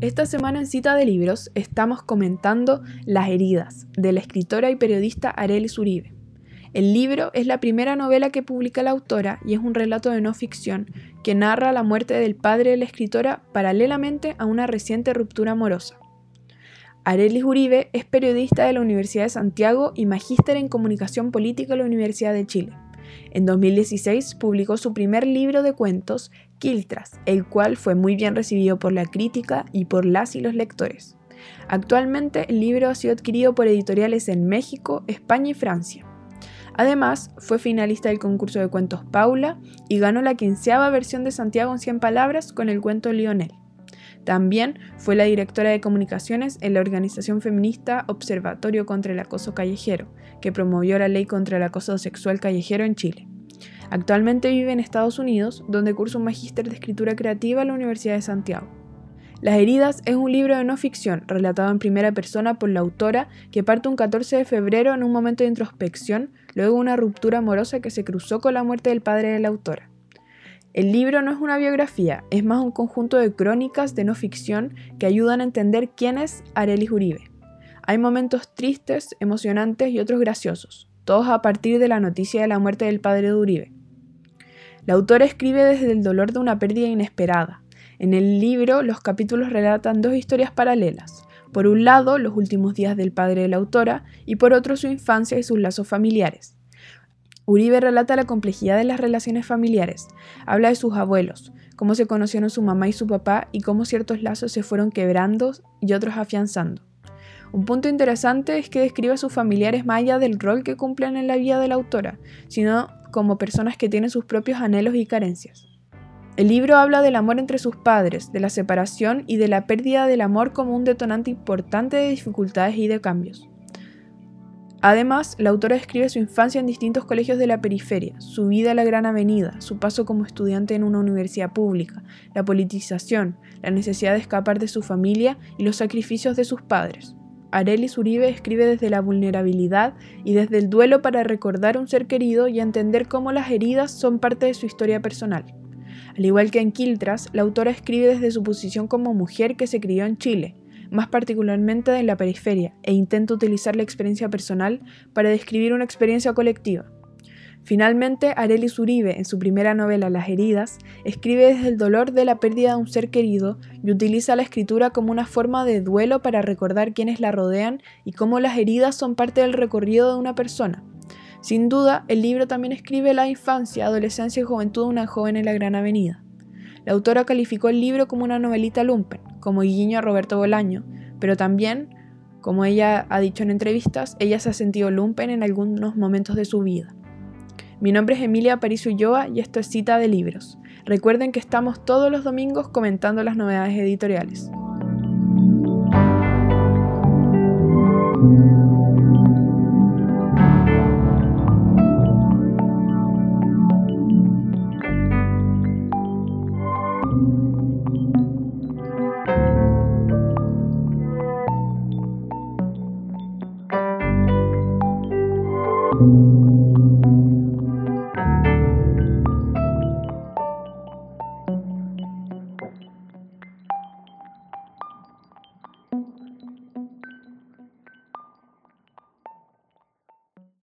Esta semana en Cita de Libros estamos comentando Las heridas, de la escritora y periodista Arelis Uribe. El libro es la primera novela que publica la autora y es un relato de no ficción que narra la muerte del padre de la escritora paralelamente a una reciente ruptura amorosa. Arelis Uribe es periodista de la Universidad de Santiago y magíster en comunicación política de la Universidad de Chile. En 2016 publicó su primer libro de cuentos, Quiltras, el cual fue muy bien recibido por la crítica y por las y los lectores. Actualmente el libro ha sido adquirido por editoriales en México, España y Francia. Además, fue finalista del concurso de cuentos Paula y ganó la quinceava versión de Santiago en 100 palabras con el cuento Lionel. También fue la directora de comunicaciones en la organización feminista Observatorio contra el Acoso Callejero, que promovió la ley contra el acoso sexual callejero en Chile. Actualmente vive en Estados Unidos, donde cursa un magíster de escritura creativa en la Universidad de Santiago. Las heridas es un libro de no ficción, relatado en primera persona por la autora, que parte un 14 de febrero en un momento de introspección, luego una ruptura amorosa que se cruzó con la muerte del padre de la autora. El libro no es una biografía, es más un conjunto de crónicas de no ficción que ayudan a entender quién es Arelis Uribe. Hay momentos tristes, emocionantes y otros graciosos, todos a partir de la noticia de la muerte del padre de Uribe. La autora escribe desde el dolor de una pérdida inesperada. En el libro los capítulos relatan dos historias paralelas. Por un lado, los últimos días del padre de la autora y por otro su infancia y sus lazos familiares. Uribe relata la complejidad de las relaciones familiares, habla de sus abuelos, cómo se conocieron su mamá y su papá y cómo ciertos lazos se fueron quebrando y otros afianzando. Un punto interesante es que describe a sus familiares más allá del rol que cumplen en la vida de la autora, sino como personas que tienen sus propios anhelos y carencias. El libro habla del amor entre sus padres, de la separación y de la pérdida del amor como un detonante importante de dificultades y de cambios. Además, la autora describe su infancia en distintos colegios de la periferia, su vida en la Gran Avenida, su paso como estudiante en una universidad pública, la politización, la necesidad de escapar de su familia y los sacrificios de sus padres. Arelis Uribe escribe desde la vulnerabilidad y desde el duelo para recordar a un ser querido y entender cómo las heridas son parte de su historia personal. Al igual que en Quiltras, la autora escribe desde su posición como mujer que se crió en Chile, más particularmente en la periferia, e intenta utilizar la experiencia personal para describir una experiencia colectiva. Finalmente, Arelis Uribe, en su primera novela Las heridas, escribe desde el dolor de la pérdida de un ser querido y utiliza la escritura como una forma de duelo para recordar quienes la rodean y cómo las heridas son parte del recorrido de una persona. Sin duda, el libro también escribe la infancia, adolescencia y juventud de una joven en la Gran Avenida. La autora calificó el libro como una novelita lumpen, como guiño a Roberto Bolaño, pero también, como ella ha dicho en entrevistas, ella se ha sentido lumpen en algunos momentos de su vida. Mi nombre es Emilia Aparicio Ulloa y esto es Cita de Libros. Recuerden que estamos todos los domingos comentando las novedades editoriales.